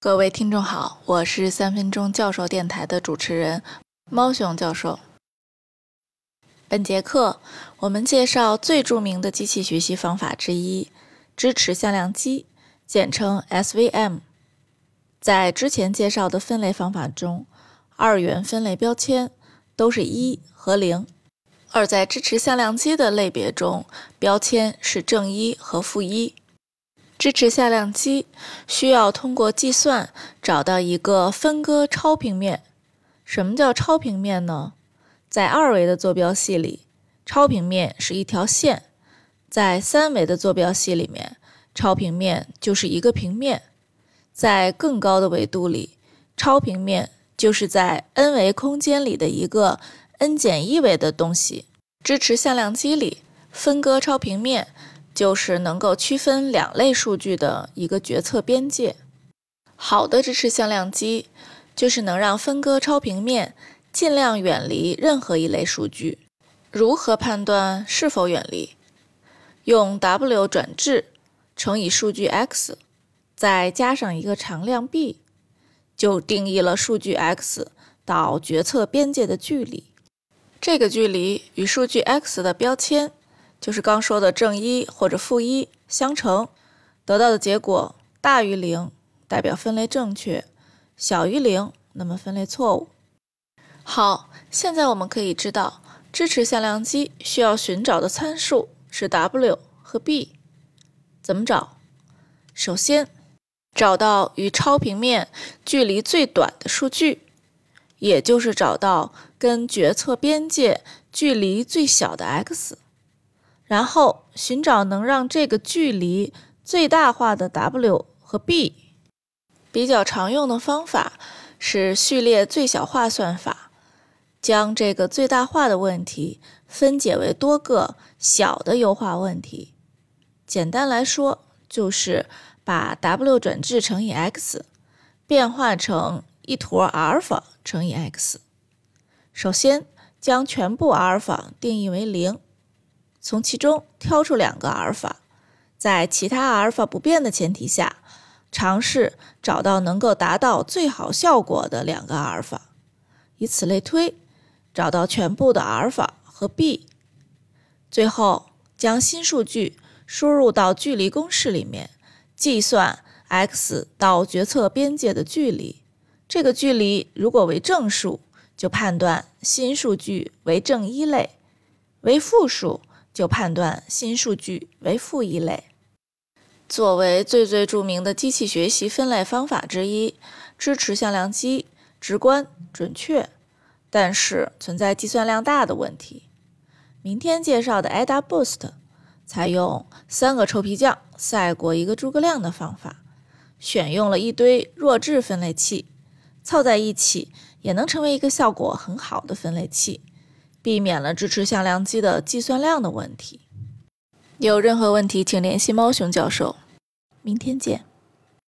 各位听众好，我是三分钟教授电台的主持人猫熊教授。本节课我们介绍最著名的机器学习方法之一——支持向量机，简称 SVM。在之前介绍的分类方法中，二元分类标签都是一和零；而在支持向量机的类别中，标签是正一和负一。支持向量机需要通过计算找到一个分割超平面。什么叫超平面呢？在二维的坐标系里，超平面是一条线；在三维的坐标系里面，超平面就是一个平面；在更高的维度里，超平面就是在 n 维空间里的一个 n 减一维的东西。支持向量机里，分割超平面。就是能够区分两类数据的一个决策边界。好的支持向量机就是能让分割超平面尽量远离任何一类数据。如何判断是否远离？用 W 转置乘以数据 x，再加上一个常量 b，就定义了数据 x 到决策边界的距离。这个距离与数据 x 的标签。就是刚说的正一或者负一相乘，得到的结果大于零，代表分类正确；小于零，那么分类错误。好，现在我们可以知道，支持向量机需要寻找的参数是 w 和 b。怎么找？首先，找到与超平面距离最短的数据，也就是找到跟决策边界距离最小的 x。然后寻找能让这个距离最大化的 w 和 b。比较常用的方法是序列最小化算法，将这个最大化的问题分解为多个小的优化问题。简单来说，就是把 w 转置乘以 x 变化成一坨阿尔法乘以 x。首先将全部阿尔法定义为零。从其中挑出两个阿尔法，在其他阿尔法不变的前提下，尝试找到能够达到最好效果的两个阿尔法，以此类推，找到全部的阿尔法和 b。最后将新数据输入到距离公式里面，计算 x 到决策边界的距离。这个距离如果为正数，就判断新数据为正一类；为负数。就判断新数据为负一类。作为最最著名的机器学习分类方法之一，支持向量机直观准确，但是存在计算量大的问题。明天介绍的 AdaBoost 采用三个臭皮匠赛过一个诸葛亮的方法，选用了一堆弱智分类器，凑在一起也能成为一个效果很好的分类器。避免了支持向量机的计算量的问题。有任何问题，请联系猫熊教授。明天见。